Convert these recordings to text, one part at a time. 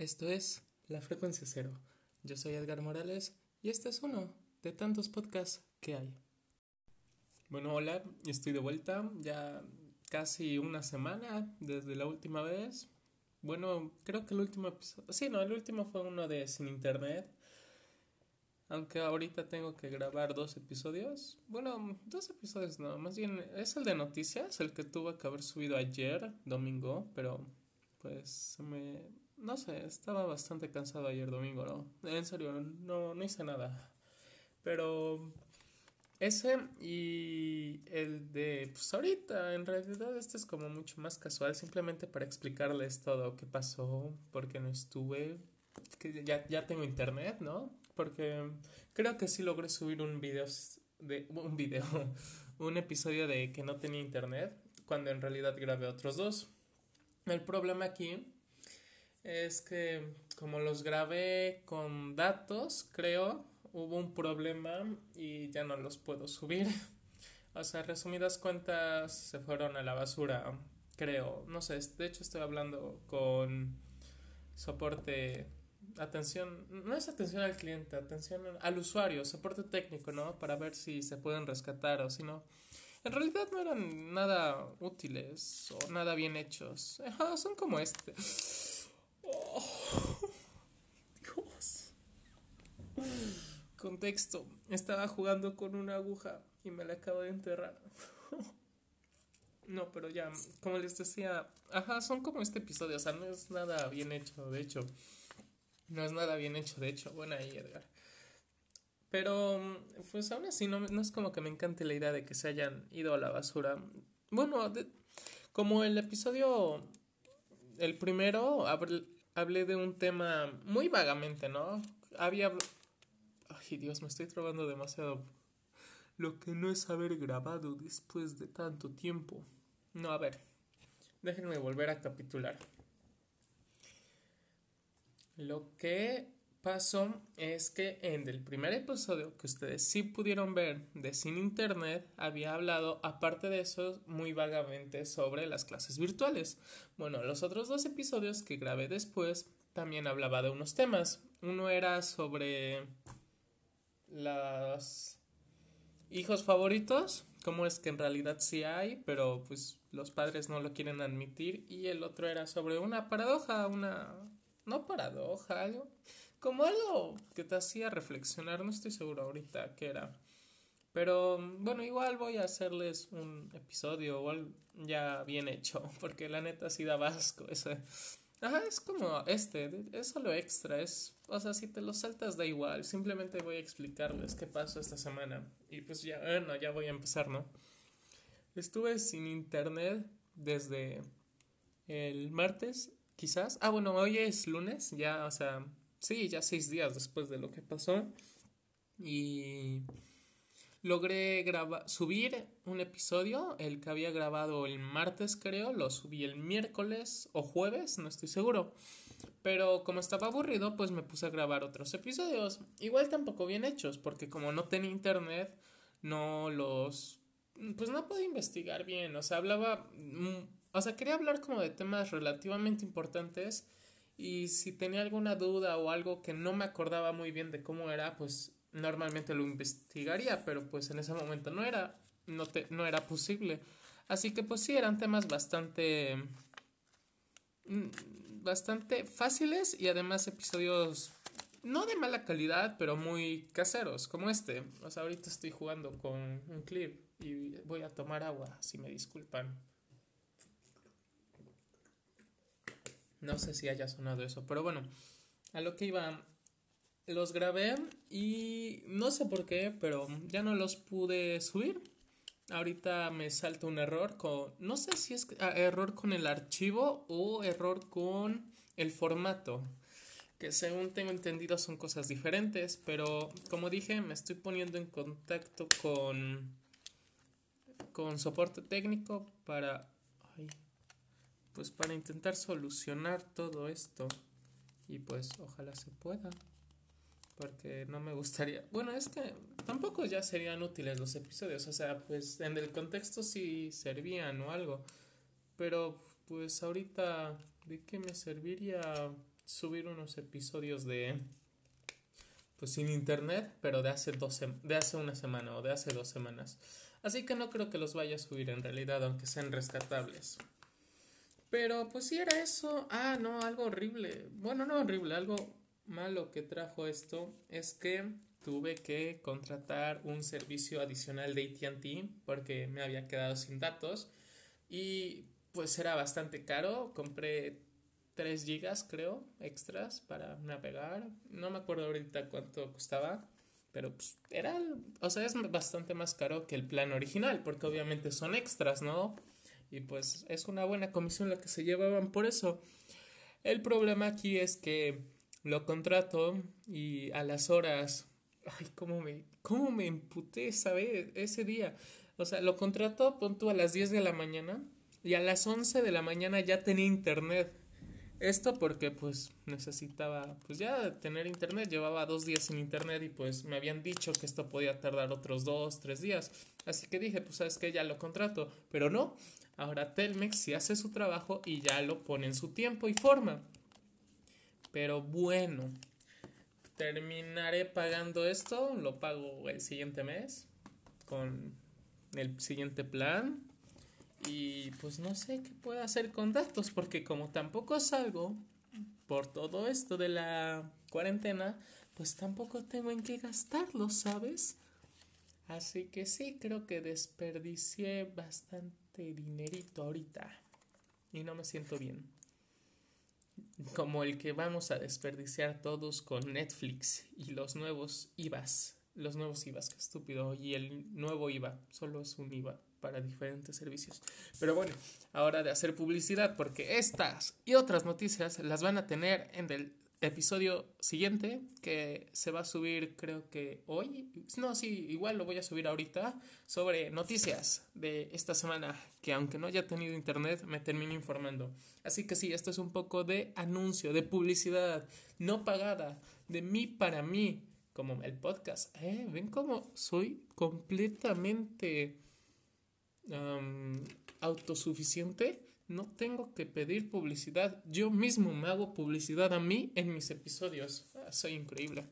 Esto es La Frecuencia Cero. Yo soy Edgar Morales y este es uno de tantos podcasts que hay. Bueno, hola, estoy de vuelta. Ya casi una semana desde la última vez. Bueno, creo que el último episodio... Sí, no, el último fue uno de Sin Internet. Aunque ahorita tengo que grabar dos episodios. Bueno, dos episodios no, más bien es el de noticias, el que tuve que haber subido ayer, domingo, pero pues me... No sé, estaba bastante cansado ayer domingo, ¿no? En serio, no, no hice nada. Pero ese y el de, pues ahorita, en realidad este es como mucho más casual, simplemente para explicarles todo qué pasó, por qué no estuve, que ya, ya tengo internet, ¿no? Porque creo que sí logré subir un video, de, un video, un episodio de que no tenía internet, cuando en realidad grabé otros dos. El problema aquí es que como los grabé con datos, creo, hubo un problema y ya no los puedo subir. O sea, resumidas cuentas, se fueron a la basura, creo. No sé, de hecho estoy hablando con soporte, atención, no es atención al cliente, atención al usuario, soporte técnico, ¿no? Para ver si se pueden rescatar o si no. En realidad no eran nada útiles o nada bien hechos. son como este. Oh, Dios. Contexto. Estaba jugando con una aguja y me la acabo de enterrar. No, pero ya, como les decía, ajá, son como este episodio, o sea, no es nada bien hecho, de hecho. No es nada bien hecho, de hecho. Bueno, ahí, Edgar. Pero, pues aún así, no, no es como que me encante la idea de que se hayan ido a la basura. Bueno, como el episodio, el primero, hablé de un tema muy vagamente, ¿no? Había Ay, Dios, me estoy trabando demasiado. Lo que no es haber grabado después de tanto tiempo. No, a ver. Déjenme volver a capitular. Lo que pasó es que en el primer episodio que ustedes sí pudieron ver de Sin Internet había hablado, aparte de eso, muy vagamente sobre las clases virtuales. Bueno, los otros dos episodios que grabé después también hablaba de unos temas. Uno era sobre los hijos favoritos, como es que en realidad sí hay, pero pues los padres no lo quieren admitir. Y el otro era sobre una paradoja, una... no paradoja, algo... como algo que te hacía reflexionar, no estoy seguro ahorita qué era. Pero bueno, igual voy a hacerles un episodio ya bien hecho, porque la neta sí da vasco ese Ajá, es como este, es solo extra, es, o sea, si te lo saltas da igual, simplemente voy a explicarles qué pasó esta semana y pues ya, bueno, ya voy a empezar, ¿no? Estuve sin internet desde el martes, quizás, ah, bueno, hoy es lunes, ya, o sea, sí, ya seis días después de lo que pasó. Y logré grabar, subir un episodio, el que había grabado el martes creo, lo subí el miércoles o jueves, no estoy seguro. Pero como estaba aburrido, pues me puse a grabar otros episodios, igual tampoco bien hechos, porque como no tenía internet, no los... pues no pude investigar bien, o sea, hablaba... Mm, o sea, quería hablar como de temas relativamente importantes y si tenía alguna duda o algo que no me acordaba muy bien de cómo era, pues normalmente lo investigaría, pero pues en ese momento no era, no, te, no era posible. Así que pues sí, eran temas bastante, mm, bastante fáciles y además episodios no de mala calidad, pero muy caseros, como este. O sea, ahorita estoy jugando con un clip y voy a tomar agua, si me disculpan. No sé si haya sonado eso, pero bueno, a lo que iba, los grabé y no sé por qué, pero ya no los pude subir. Ahorita me salta un error con, no sé si es ah, error con el archivo o error con el formato, que según tengo entendido son cosas diferentes, pero como dije, me estoy poniendo en contacto con con soporte técnico para pues para intentar solucionar todo esto y pues ojalá se pueda porque no me gustaría. Bueno, es que tampoco ya serían útiles los episodios, o sea, pues en el contexto sí servían o algo, pero pues ahorita, ¿de qué me serviría subir unos episodios de pues sin internet, pero de hace de hace una semana o de hace dos semanas. Así que no creo que los vaya a subir en realidad, aunque sean rescatables. Pero pues si era eso. Ah, no, algo horrible. Bueno, no horrible, algo malo que trajo esto es que tuve que contratar un servicio adicional de ATT porque me había quedado sin datos y pues era bastante caro. Compré 3 gigas creo extras para navegar. No me acuerdo ahorita cuánto costaba. Pero pues era, o sea, es bastante más caro que el plan original, porque obviamente son extras, ¿no? Y pues es una buena comisión la que se llevaban por eso. El problema aquí es que lo contrato y a las horas, ay, cómo me, cómo me emputé ¿sabes? ese día. O sea, lo contrato, pon a las 10 de la mañana y a las 11 de la mañana ya tenía internet. Esto porque pues necesitaba pues ya tener internet, llevaba dos días sin internet y pues me habían dicho que esto podía tardar otros dos, tres días. Así que dije pues sabes que ya lo contrato, pero no, ahora Telmex sí hace su trabajo y ya lo pone en su tiempo y forma. Pero bueno, terminaré pagando esto, lo pago el siguiente mes con el siguiente plan y pues no sé qué puedo hacer con datos porque como tampoco salgo por todo esto de la cuarentena, pues tampoco tengo en qué gastarlos, ¿sabes? Así que sí, creo que desperdicié bastante dinerito ahorita y no me siento bien. Como el que vamos a desperdiciar todos con Netflix y los nuevos IVAs. Los nuevos IVAs, qué estúpido. Y el nuevo IVA, solo es un IVA para diferentes servicios. Pero bueno, ahora de hacer publicidad, porque estas y otras noticias las van a tener en el episodio siguiente, que se va a subir creo que hoy. No, sí, igual lo voy a subir ahorita, sobre noticias de esta semana, que aunque no haya tenido internet, me termino informando. Así que sí, esto es un poco de anuncio, de publicidad no pagada, de mí para mí, como el podcast. ¿Eh? ¿Ven cómo soy completamente autosuficiente, no tengo que pedir publicidad. Yo mismo me hago publicidad a mí en mis episodios. Ah, soy increíble.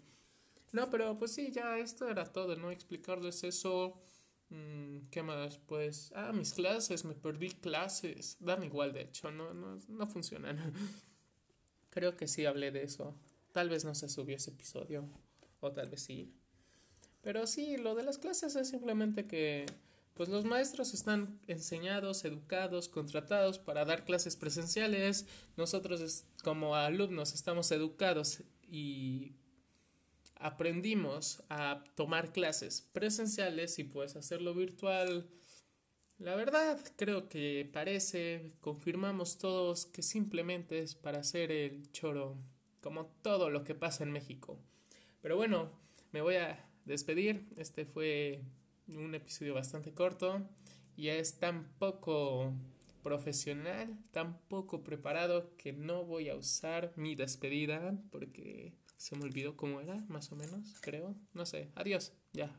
No, pero pues sí, ya esto era todo, ¿no? Explicarles eso. Mm, ¿Qué más? Pues, ah, mis clases, me perdí clases. Dan igual, de hecho, no, no, no funcionan. Creo que sí hablé de eso. Tal vez no se subió ese episodio, o tal vez sí. Pero sí, lo de las clases es simplemente que pues los maestros están enseñados, educados, contratados para dar clases presenciales. Nosotros como alumnos estamos educados y aprendimos a tomar clases presenciales y pues hacerlo virtual. La verdad, creo que parece, confirmamos todos que simplemente es para hacer el choro, como todo lo que pasa en México. Pero bueno, me voy a despedir. Este fue un episodio bastante corto y es tan poco profesional, tan poco preparado que no voy a usar mi despedida porque se me olvidó cómo era, más o menos, creo. No sé, adiós, ya.